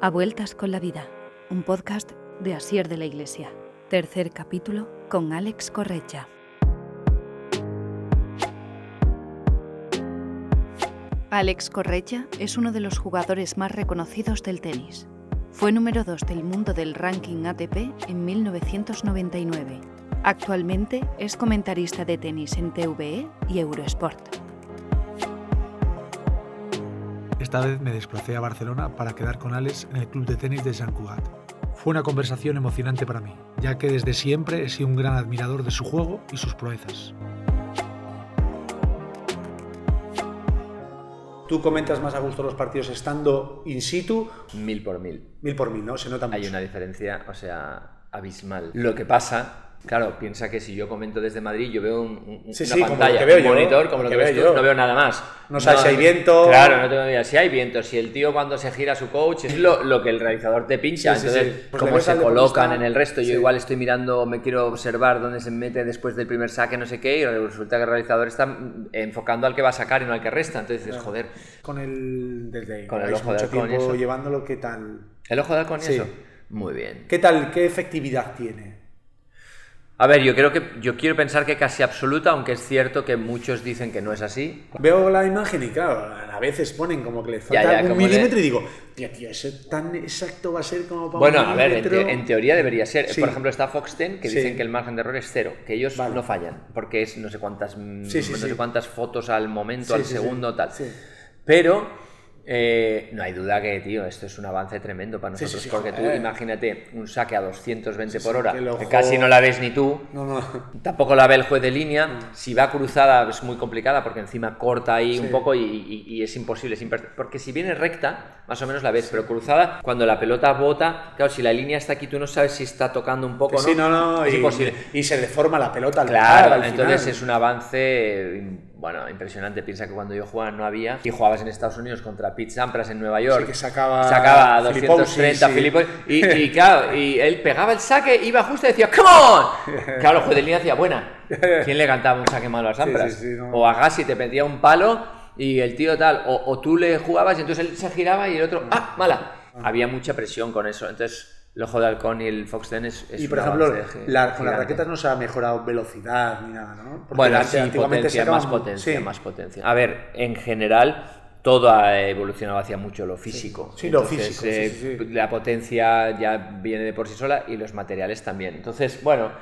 A Vueltas con la Vida, un podcast de Asier de la Iglesia. Tercer capítulo con Alex Correcha. Alex Correcha es uno de los jugadores más reconocidos del tenis. Fue número 2 del mundo del ranking ATP en 1999. Actualmente es comentarista de tenis en TVE y Eurosport. Esta vez me desplacé a Barcelona para quedar con Alex en el club de tenis de Sant Cugat. Fue una conversación emocionante para mí, ya que desde siempre he sido un gran admirador de su juego y sus proezas. ¿Tú comentas más a gusto los partidos estando in situ? Mil por mil. Mil por mil, ¿no? Se nota mucho. Hay una diferencia, o sea, abismal. Lo que pasa Claro, piensa que si yo comento desde Madrid, yo veo un, Sí, una sí, pantalla, un yo, monitor, como lo que que ves veo tú, yo. no veo nada más. No sabes si hay viento. Claro, no tengo idea. Si hay viento, si el tío cuando se gira su coach, es lo, lo que el realizador te pincha. Sí, entonces. Pues cómo se colocan en el resto. Yo igual estoy mirando, me quiero observar dónde se mete después del primer saque, no sé qué, y resulta que el realizador está enfocando al que va a sacar y no al que resta. Entonces dices, joder, Con el. Desde Con el ojo de halcón llevándolo, ¿qué tal? ¿el ojo de halcón y Sí. eso? Muy bien. ¿Qué tal? ¿Qué efectividad tiene? A ver, yo creo que yo quiero pensar que casi absoluta, aunque es cierto que muchos dicen que no es así. Veo la imagen y claro, a veces ponen como que le falta Ya, ya, un milímetro y digo, tío, tío, ¿eso tan exacto va a ser como para Bueno, un a ver, en, milímetro? te- en teoría debería ser. Sí. Por ejemplo, está Foxten, que Sí. dicen que el margen de error es cero, que ellos Vale. no fallan, porque es no sé cuántas, Sí, no sé cuántas fotos al momento, al segundo, tal. Sí. Pero eh, no hay duda que, tío, esto es un avance tremendo para nosotros, sí, sí, porque tú imagínate un saque a 220 por hora, que que casi no la ves ni tú. No, no. Tampoco la ve el juez de línea. Si va cruzada es muy complicada porque encima corta ahí un poco y, y- y es imposible. es imper- Porque si viene recta, más o menos la ves, pero cruzada, cuando la pelota bota, claro, si la línea está aquí, tú no sabes si está tocando un poco no. Sí, no, no, es y, imposible. Y se deforma la pelota al Claro, al entonces final. es un avance, eh, bueno, impresionante. Piensa que cuando yo jugaba no había, y jugabas en Estados Unidos contra Pete Sampras en Nueva York, Sí, que sacaba sacaba a Filipowski, 230 sí. Filipos, y, y claro, y él pegaba el saque, iba justo y decía, ¡Come on! Claro, el juez de línea decía, buena. ¿Quién le cantaba un saque malo a Sampras? sí, sí, no. O a Gassi te pedía un palo y el tío tal, o, o tú le jugabas y entonces él se giraba y el otro, ¡ah, mala! Había mucha presión con eso, entonces el ojo de halcón y el Fox Ten es, es Y por ejemplo, la- con las raquetas no se ha mejorado velocidad ni nada, ¿no? Porque Bueno, sí, potencia, más potencia, sí. más potencia. A ver, en general todo ha evolucionado hacia mucho lo físico. Sí, lo Entonces, físico, eh, sí. La potencia ya viene de por sí sola y los materiales también. Entonces, bueno.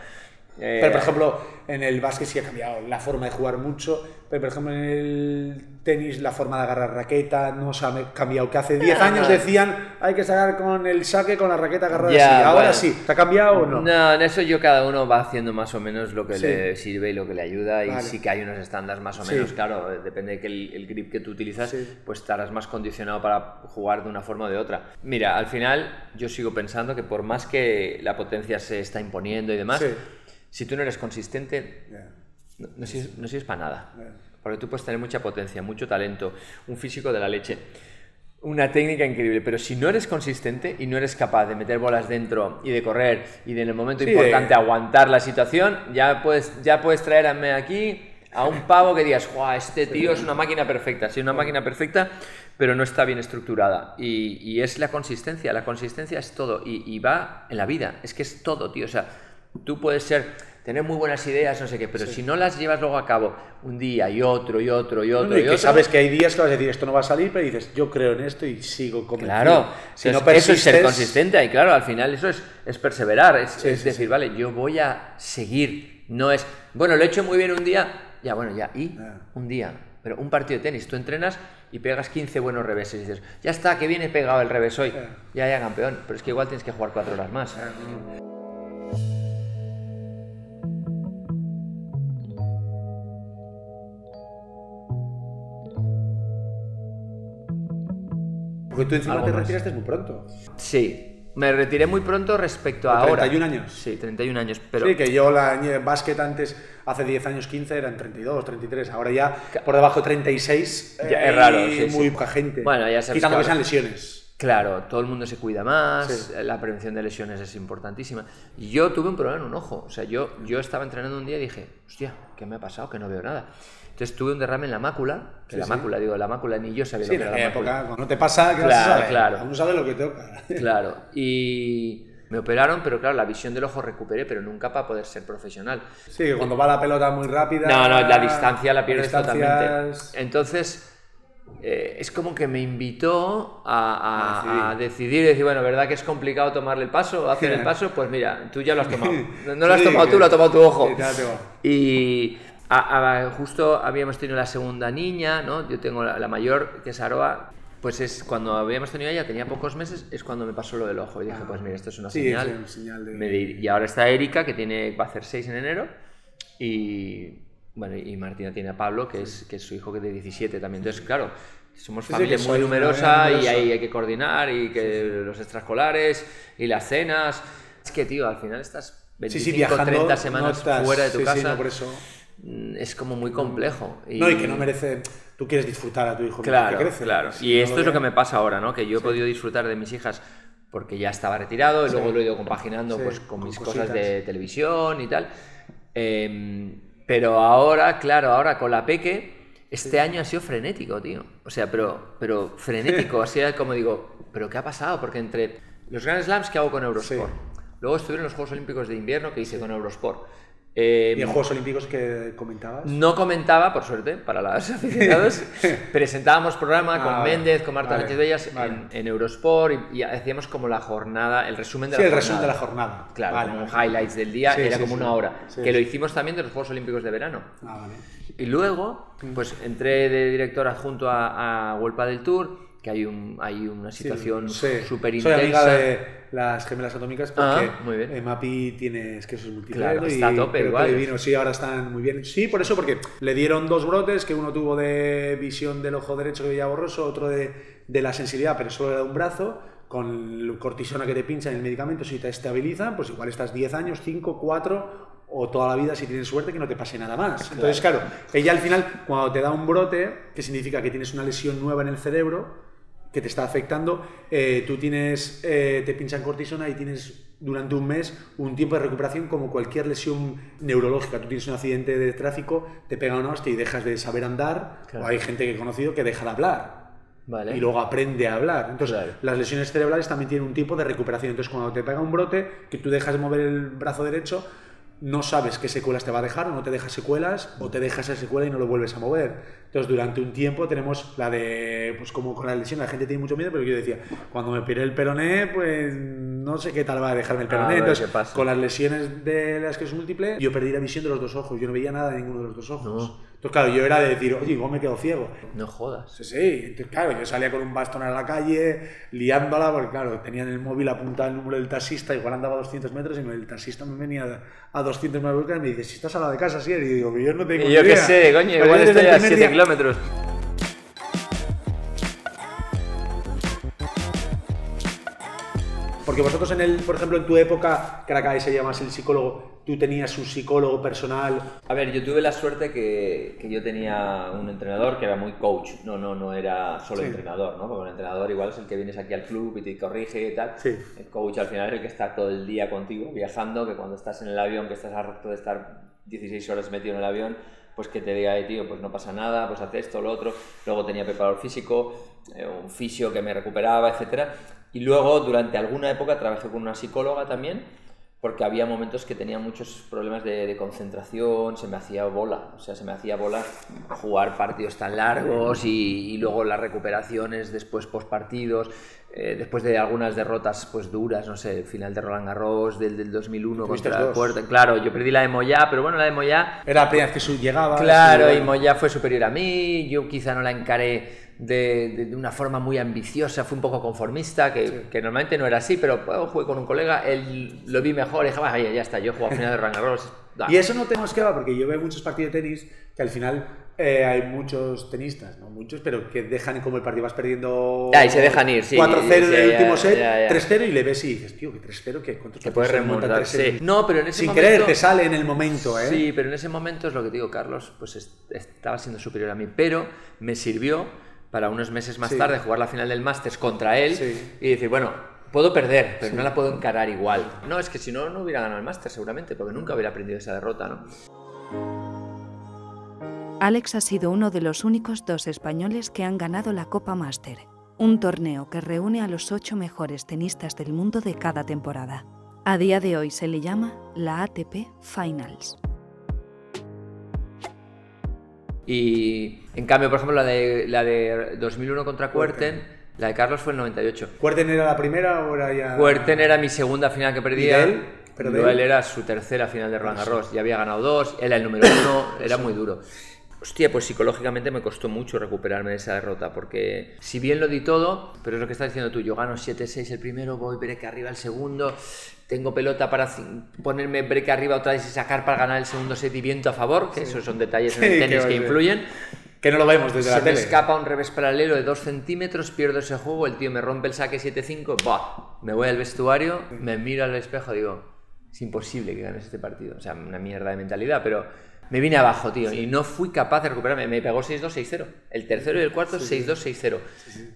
Eh, Pero por ejemplo, en el básquet sí ha cambiado la forma de jugar mucho, pero por ejemplo en el tenis la forma de agarrar raqueta no se ha cambiado. Que hace 10 años decían hay que sacar con el saque con la raqueta agarrada Ya, así. Ahora bueno. sí, ¿te ha cambiado o no? No, en eso yo cada uno va haciendo más o menos lo que Sí. le sirve y lo que le ayuda y Vale. sí que hay unos estándares más o Sí. menos, claro, eh, depende de que el, el grip que tú utilizas, Sí. pues estarás más condicionado para jugar de una forma o de otra. Mira, al final yo sigo pensando que por más que la potencia se está imponiendo y demás, Sí. Si tú no eres consistente, no, no sirves, no sirves para nada. Porque tú puedes tener mucha potencia, mucho talento, un físico de la leche, una técnica increíble, pero si no eres consistente y no eres capaz de meter bolas dentro y de correr y de en el momento Sí, importante de- aguantar la situación, ya puedes, ya puedes traerme aquí a un pavo que digas, ¡guau! Este tío es una máquina perfecta, sí, una máquina perfecta, pero no está bien estructurada. Y, y es la consistencia, la consistencia es todo y, y va en la vida, es que es todo, tío. O sea, tú puedes ser tener muy buenas ideas, no sé qué, pero si no las llevas luego a cabo un día y otro y otro y otro No, no, y y que otro, sabes que hay días que vas a decir esto no va a salir, pero dices yo creo en esto y sigo convencido. Claro, si no eso es ser consistente y claro, al final eso es, es perseverar, es, Sí, es sí, decir, vale, yo voy a seguir, no es, bueno, lo he hecho muy bien un día, ya bueno, ya, y Ah. un día, pero un partido de tenis, tú entrenas y pegas 15 buenos reveses y dices, ya está, que viene pegado el revés hoy, Ah. ya, ya campeón, pero es que igual tienes que jugar cuatro horas más. Porque tú encima te retiraste muy pronto. Sí, me retiré muy pronto respecto a ¿Con ahora. 31 años? Sí, 31 años, pero... Sí, que yo la en básquet antes, hace 10 años, 15, eran 32, 33. Ahora ya por debajo de 36 Ya, eh, es raro, hay sí, sí. muy poca gente. Bueno, ya sabes Quitando que que sean lesiones. Claro, todo el mundo se cuida más, la prevención de lesiones es importantísima. Yo tuve un problema en un ojo. O sea, yo, yo estaba entrenando un día y dije, hostia, ¿qué me ha pasado? Que no veo nada. Entonces tuve un derrame en la mácula, que la mácula, digo, la mácula ni yo sabía lo que en era la aquella mácula. época, cuando te pasa, ¿qué vas a Claro, saber? claro. Uno sabe lo que toca. Claro, y me operaron, pero claro, la visión del ojo recuperé, pero nunca para poder ser profesional. Sí, que cuando va la pelota muy rápida. No, no, la distancia la pierdes distancias- totalmente. Entonces, eh, es como que me invitó a, a- a decidir, decir, bueno, ¿verdad que es complicado tomarle el paso, hacer el paso? Pues mira, tú ya lo has tomado. No lo has tomado tú, lo ha tomado tu ojo. Y a- justo habíamos tenido la segunda niña, ¿no? Yo tengo la, la mayor, que es Aroa. Pues es cuando habíamos tenido a ella, tenía pocos meses, es cuando me pasó lo del ojo. Y dije, pues mira, esto es una Sí, señal. es una señal de- Me di- y ahora está Erika, que tiene, va a hacer 6 en enero. Y bueno, y Martina tiene a Pablo, que es, que es su hijo que de 17 también. Entonces, claro, somos Sí, sí, familia muy numerosa y hay, hay que coordinar y que los extraescolares y las cenas. Es que, tío, al final estás 25, Sí, sí, viajando. 30 no semanas estás- fuera de tu sí, sí, casa. no, por eso. Mm, Es como muy complejo. No, y que no merece. Tú quieres disfrutar a tu hijo Claro, que crece. claro. Si Y no esto lo es lo que me pasa ahora, ¿no? Que yo he podido disfrutar de mis hijas porque ya estaba retirado y luego lo he ido compaginando Sí, pues, con con mis cositas. cosas de televisión y tal. Em, pero ahora, claro, ahora con la Peque, este año ha sido frenético, tío. O sea, pero, pero frenético. Así como digo, ¿pero qué ha pasado? Porque entre los Grand Slams que hago con Eurosport, luego estuvieron los Juegos Olímpicos de Invierno que hice con Eurosport. Em, Y en Juegos Olímpicos que comentabas. no comentaba, por suerte, para los aficionados. presentábamos programa con Ah. Méndez, con Marta Vale, Sánchez Bellas vale. en, en Eurosport y, y hacíamos como la jornada, el resumen de Sí, la el jornada. resumen de la jornada. Claro, Vale, como highlights del día, Sí, era sí, como una hora. Que lo hicimos también de los Juegos Olímpicos de verano. Ah, vale. Y luego, pues entré de director adjunto a, a del Tour, que hay, un, hay una situación Sí, súper Soy amiga intensa. de las gemelas atómicas porque Ah, muy bien. Mapi tiene esquesos múltiples Claro, está a tope igual. le vino, sí, ahora están muy bien. Sí, por eso, porque le dieron dos brotes, que uno tuvo de visión del ojo derecho que veía borroso, otro de, de la sensibilidad, pero solo era un brazo, con cortisona que te pinchan el medicamento, si te estabilizan, pues igual estás 10 años, 5, 4 o toda la vida si tienes suerte que no te pase nada más. Entonces, claro, ella al final, cuando te da un brote, que significa que tienes una lesión nueva en el cerebro, que te está afectando, eh, tú tienes, eh, te pinchan cortisona y tienes durante un mes un tiempo de recuperación como cualquier lesión neurológica. Tú tienes un accidente de tráfico, te pega una hostia y dejas de saber andar, Claro. o hay gente que he conocido que deja de hablar Vale. y luego aprende a hablar. Entonces, Claro. las lesiones cerebrales también tienen un tipo de recuperación. Entonces, cuando te pega un brote, que tú dejas de mover el brazo derecho, no sabes qué secuelas te va a dejar, o no te deja secuelas, o te deja esa secuela y no lo vuelves a mover. Entonces, durante un tiempo tenemos la de, pues como con la lesión, la gente tiene mucho miedo, pero yo decía, cuando me piré el peroné, pues no sé qué tal va a dejarme el peroné. Entonces, pasa. con las lesiones de la esclerosis múltiple, yo perdí la visión de los dos ojos, yo no veía nada de ninguno de los dos ojos. No. Entonces, claro, yo era de decir, oye, igual me quedo ciego. No jodas. Sí, sí, entonces, claro, yo salía con un bastón a la calle, liándola, porque claro, tenía en el móvil apuntado el número del taxista, igual andaba a 200 metros y el taxista me venía a 200 metros y me dice, si estás a la de casa, sí, y digo, que yo no tengo Y yo qué sé, coño, igual estoy a primer 7 día- kilómetros. Porque vosotros en el, por ejemplo, en tu época, que ahora cada vez se llama más el psicólogo, tú tenías un psicólogo personal. A ver, yo tuve la suerte que, que yo tenía un entrenador que era muy coach, no, no, no era solo Sí. entrenador, ¿no? Porque un entrenador igual es el que vienes aquí al club y te corrige y tal. Sí. El coach al final es el que está todo el día contigo viajando, que cuando estás en el avión, que estás harto de estar 16 horas metido en el avión, pues que te diga, tío, pues no pasa nada, pues haz esto, lo otro. Luego tenía preparador físico, eh, un fisio que me recuperaba, etcétera. Y luego, durante alguna época, trabajé con una psicóloga también, porque había momentos que tenía muchos problemas de, de concentración, se me hacía bola, o sea, se me hacía bola jugar partidos tan largos y, y luego las recuperaciones después post partidos, eh, después de algunas derrotas pues duras, no sé, final de Roland Garros del, del 2001 Tuviste contra el. Puerto, claro, yo perdí la de Moyá, pero bueno, la de Moyá Era la primera vez que llegaba. Claro, y Moya fue superior a mí, yo quizá no la encaré de, de- de una forma muy ambiciosa, fui un poco conformista, que, que normalmente no era así, pero jugué con un colega, él lo vi mejor y dije, vaya, ya está, yo juego a final de Roland Garros. da". Y eso no tenemos que ver, porque yo veo muchos partidos de tenis que al final eh, hay muchos tenistas, no muchos, pero que dejan como el partido vas perdiendo. Ya, y se dejan ir, sí, 4-0 sí, del ya, último set, ya, ya. 3-0 y le ves y dices, tío, que 3-0, que ¿cuántos partidos puedes remontar, 3-0? sí. No, pero en ese Sin momento... querer, te sale en el momento, ¿eh? Sí, pero en ese momento es lo que te digo, Carlos, pues es- estaba siendo superior a mí, pero me sirvió para unos meses más Sí. tarde jugar la final del Masters contra él Sí. y decir, bueno, puedo perder, pero no la puedo encarar igual. No, es que si no, no hubiera ganado el Masters seguramente, porque nunca hubiera aprendido esa derrota, ¿no? Alex ha sido uno de los únicos dos españoles que han ganado la Copa Master, un torneo que reúne a los ocho mejores tenistas del mundo de cada temporada. A día de hoy se le llama la ATP Finals. Y en cambio, por ejemplo, la de, la de 2001 contra Kuerten, la de Carlos fue el 98. ¿Cuerten era la primera o era ya...? Kuerten era mi segunda final que perdía. ¿Y de él? Pero él. era su tercera final de Roland Garros. Ya había ganado dos, él era el número uno, era muy duro. Hostia, pues psicológicamente me costó mucho recuperarme de esa derrota, porque si bien lo di todo, pero es lo que estás diciendo tú, yo gano 7-6 el primero, voy break arriba el segundo, tengo pelota para ponerme break arriba otra vez y sacar para ganar el segundo set y viento a favor, que esos son detalles en Sí, el que tenis influyen. Que no lo vemos desde Se la me tele. escapa un revés paralelo de 2 centímetros, pierdo ese juego, el tío me rompe el saque 7-5, ¡buah! Me voy al vestuario, me miro al espejo digo, es imposible que ganes este partido. O sea, una mierda de mentalidad, pero me vine abajo, tío, y no fui capaz de recuperarme. Me pegó 6-2, 6-0. El tercero y el cuarto, 6-2, 6-0.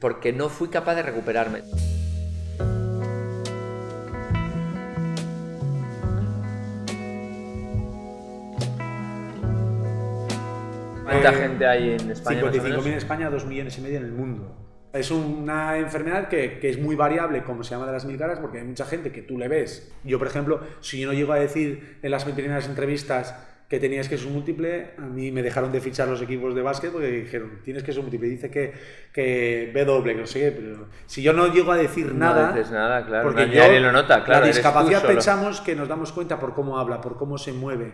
Porque no fui capaz de recuperarme. ¿Cuánta Eh, gente hay en España? más o 55.000 menos? en España, 2 millones y medio en el mundo. Es una enfermedad que, que es muy variable, como se llama de las mil caras, porque hay mucha gente que tú le ves. Yo, por ejemplo, si yo no llego a decir en las primeras entrevistas que tenías que ser múltiple, a mí me dejaron de fichar los equipos de básquet porque dijeron, tienes que ser múltiple. Dice que, que B doble, que no sé qué, pero si yo no llego a decir No nada... dices nada, claro, Porque no- yo, nadie lo nota, claro, La discapacidad solo. pensamos que nos damos cuenta por cómo habla, por cómo se mueve,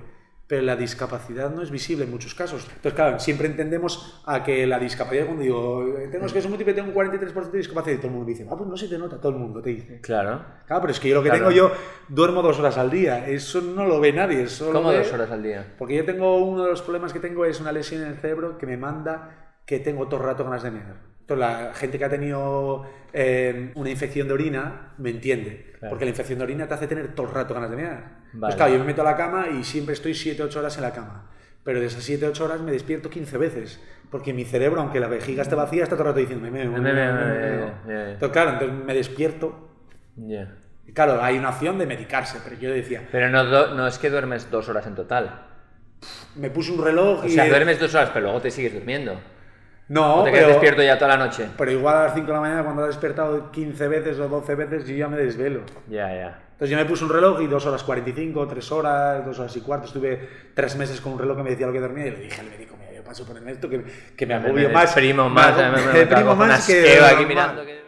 pero la discapacidad no es visible en muchos casos. Entonces, claro, siempre entendemos a que la discapacidad, cuando digo, tengo que ser múltiple, tengo un 43% de discapacidad, y todo el mundo me dice, ah, pues no se te nota, todo el mundo te dice. Claro. Claro, pero es que yo lo que Claro. tengo yo, duermo dos horas al día, eso no lo ve nadie. Eso lo ¿Cómo ve- dos horas al día? Porque yo tengo, uno de los problemas que tengo es una lesión en el cerebro que me manda que tengo todo el rato ganas de mear. Entonces, la gente que ha tenido eh, una infección de orina me entiende. Claro. Porque la infección de orina te hace tener todo el rato ganas de mear. Pues Vale. claro, yo me meto a la cama y siempre estoy 7-8 horas en la cama. Pero de esas 7-8 horas me despierto 15 veces. Porque mi cerebro, aunque la vejiga esté vacía, está todo el rato diciendo, me meo, me Me meo, meo, me me meo". meo, ya, ya. Entonces, claro, entonces me despierto. Ya. Y Claro, hay una opción de medicarse, pero yo decía, Pero no, no es que duermes dos horas en total. me puse un reloj O y... sea, duermes dos horas, pero luego te sigues durmiendo. No, o te pero... despierto ya toda la noche. Pero igual a las 5 de la mañana, cuando has despertado 15 veces o 12 veces, yo ya me desvelo. Ya, ya. Entonces yo me puse un reloj y 2 horas 45, 3 horas, 2 horas y cuarto. Estuve 3 meses con un reloj que me decía lo que dormía y le dije al médico, mira, yo paso por esto que, que me agobio más. deprimo me más, ago- me, me, me me deprimo más que... aquí mirando. que-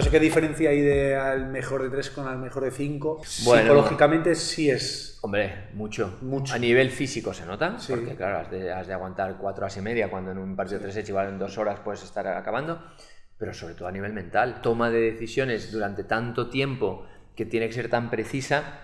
Por eso, ¿qué diferencia hay de al mejor de 3 con al mejor de 5? Bueno. Psicológicamente sí es... Hombre, mucho. Mucho. A nivel físico se nota, Sí. porque claro, has de, has de aguantar cuatro horas y media cuando en un partido de tres hechos igual en dos horas puedes estar acabando, pero sobre todo a nivel mental. Toma de decisiones durante tanto tiempo que tiene que ser tan precisa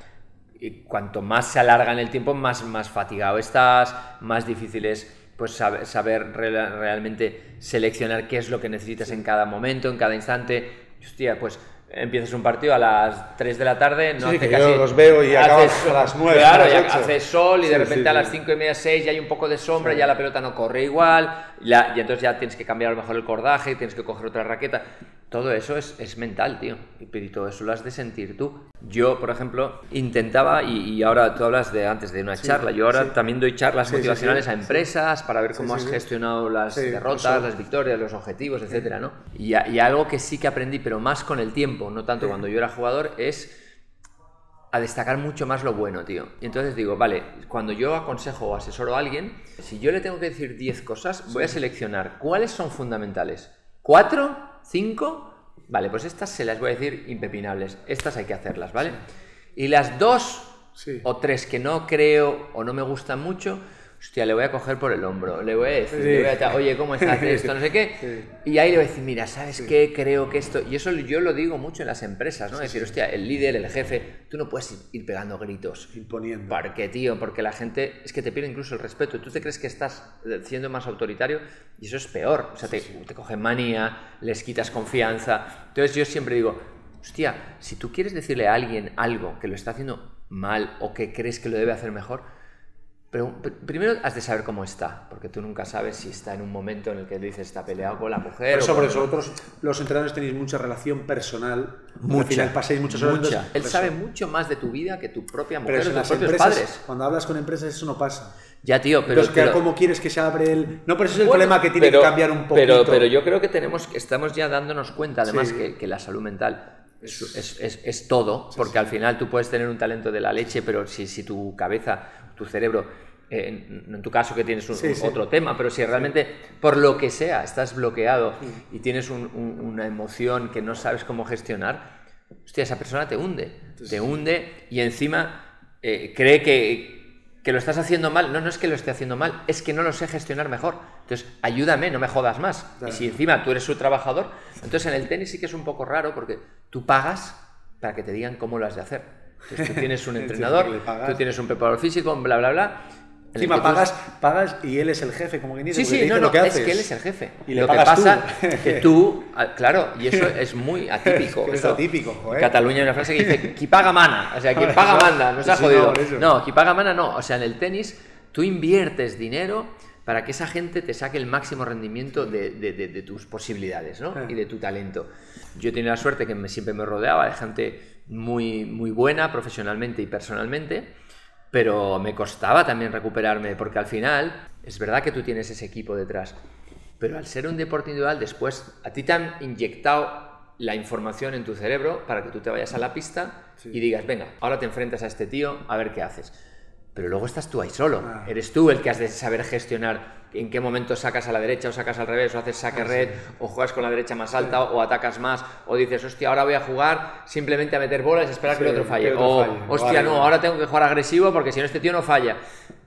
y cuanto más se alarga en el tiempo, más, más fatigado estás, más difícil es pues, saber, saber realmente seleccionar qué es lo que necesitas en cada momento, en cada instante. Hostia, pues empiezas un partido a las 3 de la tarde, no Sí, hace que yo los veo y hace acabas sol- a las nueve, Claro, a las hace sol y de repente sí, a las sí. 5 y media, 6 ya hay un poco de sombra, ya la pelota no corre igual, la- y entonces ya tienes que cambiar a lo mejor el cordaje, tienes que coger otra raqueta. Todo eso es, es mental, tío. Y, todo eso lo has de sentir tú. Yo, por ejemplo, intentaba, y, y ahora tú hablas de antes de una charla, yo ahora sí. también doy charlas Sí, motivacionales a empresas para ver cómo has gestionado las derrotas, las victorias, los objetivos, etcétera, ¿no? Y, a- y algo que sí que aprendí, pero más con el tiempo, no tanto cuando yo era jugador, es a destacar mucho más lo bueno, tío. Y entonces digo, vale, cuando yo aconsejo o asesoro a alguien, si yo le tengo que decir 10 cosas, voy a seleccionar cuáles son fundamentales. ¿Cuatro? ¿Cinco? Vale, pues estas se las voy a decir impepinables. Estas hay que hacerlas, ¿vale? Y las dos Sí. o tres que no creo o no me gustan mucho, hostia, le voy a coger por el hombro, le voy a decir, Sí. le voy a oye, ¿cómo estás esto? No sé qué. Sí. Y ahí le voy a decir, mira, ¿sabes qué? Creo que esto... Y eso yo lo digo mucho en las empresas, ¿no? decir, hostia, el líder, el jefe, tú no puedes ir- ir pegando gritos. Imponiendo. ¿Por qué, tío? Porque la gente es que te pierde incluso el respeto. Tú te crees que estás eh, siendo más autoritario y eso es peor. O sea, te, te cogen manía, les quitas confianza. Entonces yo siempre digo, hostia, si tú quieres decirle a alguien algo que lo está haciendo mal o que crees que lo debe hacer mejor, Pero pr- primero has de saber cómo está, porque tú nunca sabes si está en un momento en el que dices está peleado con la mujer. Por eso, por eso, vosotros, los entrenadores tenéis mucha relación personal. Mucha, Al final pasáis muchas horas. mucha. Él por sabe mucho más de tu vida que tu propia Pero mujer eso o en tus las propios empresas, padres. cuando hablas con empresas, eso no pasa. Ya, tío, pero... Entonces, pero- ¿cómo quieres que se abre el.? No, pero ese es el Bueno, problema que tiene pero- que cambiar un poquito. Pero, pero yo creo que tenemos, estamos ya dándonos cuenta, además, Sí. que, que la salud mental es, es- es- es todo, porque al final tú puedes tener un talento de la leche, pero si, si tu cabeza, tu cerebro, eh, en, en tu caso que tienes un- Sí, sí. otro tema, pero si realmente, por lo que sea, estás bloqueado y tienes un- un- una emoción que no sabes cómo gestionar, hostia, esa persona te hunde, te hunde y encima eh, cree que, que lo estás haciendo mal. No, no es que lo esté haciendo mal, es que no lo sé gestionar mejor. Entonces, ayúdame, no me jodas más. Claro. Y si encima tú eres su trabajador, entonces en el tenis sí que es un poco raro porque tú pagas para que te digan cómo lo has de hacer. Entonces tú tienes un entrenador, tú tienes un preparador físico, bla, bla, bla. Encima pagas, pagas y él es el jefe, como que dice. Sí, sí, dice no, lo no, que es que él es el jefe. Y lo que pasa que tú, ah, claro, y eso es muy atípico. Es que es atípico, joder. En Cataluña hay una frase que dice, qui paga mana, o sea, quien paga manda, nos ha jodido. no, qui paga mana no, o sea, en el tenis tú inviertes dinero para que esa gente te saque el máximo rendimiento de, de- de- de tus posibilidades, ¿no? Ah. Y de tu talento. Yo tenía la suerte que me- siempre me rodeaba de gente muy, muy buena profesionalmente y personalmente, pero me costaba también recuperarme, porque al final es verdad que tú tienes ese equipo detrás, pero al ser un deporte individual, después a ti te han inyectado la información en tu cerebro para que tú te vayas a la pista y digas, venga, ahora te enfrentas a este tío, a ver qué haces. Pero luego estás tú ahí solo. Ah. Eres tú el que has de saber gestionar en qué momento sacas a la derecha o sacas al revés, o haces saque red, o juegas con la derecha más alta, o atacas más, o dices, hostia, ahora voy a jugar simplemente a meter bolas y esperar que el otro falle. que el otro o, falle. hostia, Vale. no, ahora tengo que jugar agresivo porque si no este tío no falla.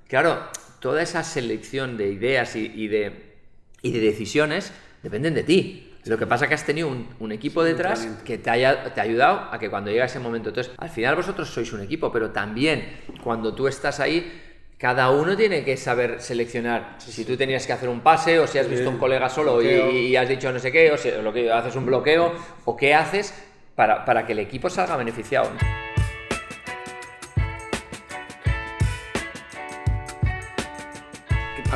Claro, toda esa selección de ideas y, y de, y de decisiones dependen de ti. Lo que pasa es que has tenido un, un equipo detrás que te, haya, te ha ayudado a que cuando llega ese momento, entonces al final vosotros sois un equipo, pero también cuando tú estás ahí, cada uno tiene que saber seleccionar si tú tenías que hacer un pase o si has visto a un colega solo y, has dicho no sé qué, o si lo que haces un bloqueo o qué haces para, para que el equipo salga beneficiado. ¿no?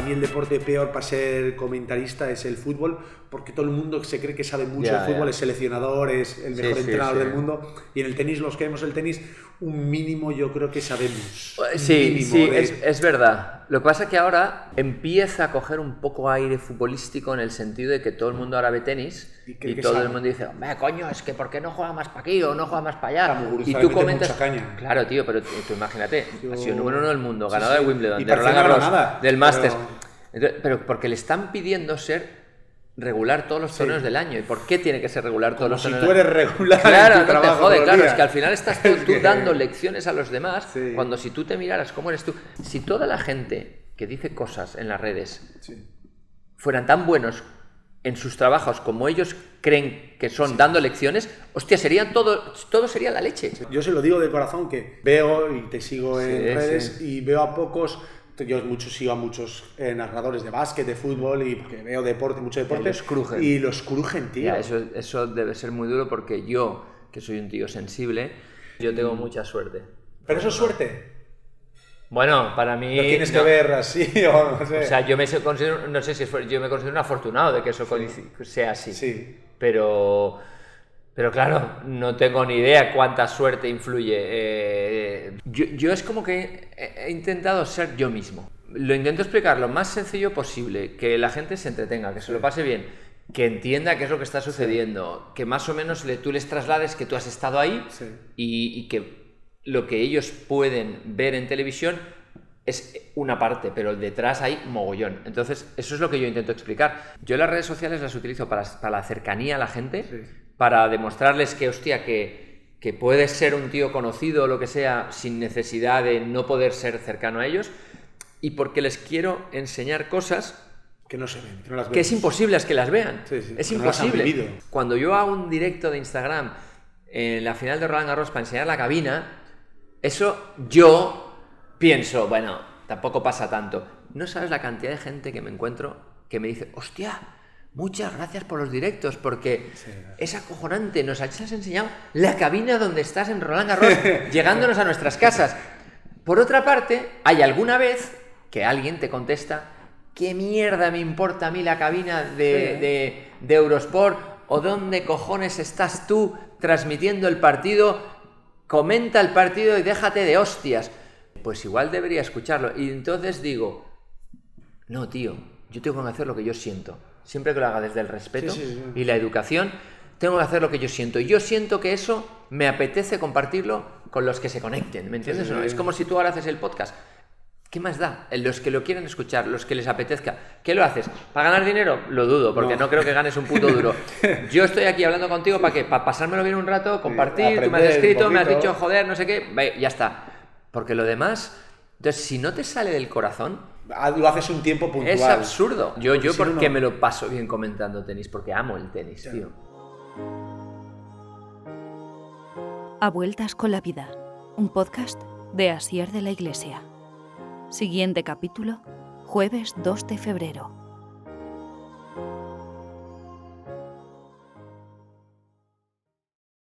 Mí el deporte peor para ser comentarista es el fútbol, porque todo el mundo se cree que sabe mucho Ya, de fútbol, ya. es seleccionador, es el Sí, mejor sí, entrenador sí. del mundo. Y en el tenis, los que vemos el tenis, un mínimo yo creo que sabemos. Un Sí, sí, de- es, es verdad. Lo que pasa es que ahora empieza a coger un poco aire futbolístico en el sentido de que todo el mundo ahora ve tenis Y y, todo sabe. el mundo dice, hombre, coño, es que ¿por qué no juega más para aquí o no juega más para allá? Y tú comentas... caña. Claro, tío, pero tú, tú imagínate, Yo- ha sido número uno del mundo, Sí, ganador sí. de Wimbledon, Y de Roland Garros, nada, del pero- Masters. Entonces, pero porque le están pidiendo ser regular todos los Sí. torneos del año. ¿Y por qué tiene que ser regular todos Como los si torneos tú del eres regular. Claro, en no tu te trabajo jode, claro, es que al final estás tú, tú dando lecciones a los demás, Sí. cuando si tú te miraras cómo eres tú, si toda la gente que dice cosas en las redes Sí. fueran tan buenos en sus trabajos como ellos creen que son dando lecciones, hostia, serían todo, todo sería la leche. Yo se lo digo de corazón que veo y te sigo en redes sí. y veo a pocos, yo mucho, sigo a muchos eh, narradores de básquet, de fútbol y porque veo deporte, mucho deporte. los crujen. Y los crujen, tío. Ya, eso, eso debe ser muy duro porque yo, que soy un tío sensible, yo tengo mucha suerte. Pero eso es suerte. Bueno, para mí... Lo tienes no. que ver así o no sé. O sea, yo me considero, no sé si es, yo me considero un afortunado de que eso sea así. sí. Pero, pero claro, no tengo ni idea cuánta suerte influye. Eh, yo, yo es como que he, he intentado ser yo mismo. Lo intento explicar lo más sencillo posible, que la gente se entretenga, que se lo pase bien, que entienda qué es lo que está sucediendo, que más o menos le, tú les traslades que tú has estado ahí Sí. y, y que lo que ellos pueden ver en televisión es una parte, pero detrás hay mogollón. Entonces, eso es lo que yo intento explicar. Yo las redes sociales las utilizo para, para la cercanía a la gente, Sí. Para demostrarles que, hostia, que, que puedes ser un tío conocido o lo que sea sin necesidad de no poder ser cercano a ellos, y porque les quiero enseñar cosas Que no se ven, que no las que es imposible es que las vean. Sí, sí, es que no imposible. vivido. Cuando yo hago un directo de Instagram en la final de Roland Garros para enseñar la cabina, eso yo pienso, bueno, tampoco pasa tanto. No sabes la cantidad de gente que me encuentro que me dice, hostia, muchas gracias por los directos, porque es acojonante, nos has enseñado la cabina donde estás en Roland Garros, llegándonos a nuestras casas. Por otra parte, hay alguna vez que alguien te contesta, ¿qué mierda me importa a mí la cabina de, de, de Eurosport? ¿O dónde cojones estás tú transmitiendo el partido? Comenta el partido y déjate de hostias. Pues igual debería escucharlo. Y entonces digo, no, tío, yo tengo que hacer lo que yo siento. Siempre que lo haga desde el respeto Sí, sí, sí. y la educación, tengo que hacer lo que yo siento. Y yo siento que eso me apetece compartirlo con los que se conecten, ¿me entiendes? O no? Es como si tú ahora haces el podcast. ¿Qué más da? Los que lo quieren escuchar, los que les apetezca. ¿Qué lo haces? ¿Para ganar dinero? Lo dudo, porque no, No. creo que ganes un puto duro. Yo estoy aquí hablando contigo para qué? Para pasármelo bien un rato, compartir, tú me has escrito, me has dicho, joder, no sé qué, ve, ya está. Porque lo demás, entonces, si no te sale del corazón, Ah, Lo haces un tiempo puntual. es absurdo. Yo, Porque yo si porque no. me lo paso bien comentando tenis, porque amo el tenis, tío. A Vueltas con la Vida, un podcast de Asier de la Iglesia. Siguiente capítulo, jueves 2 de febrero.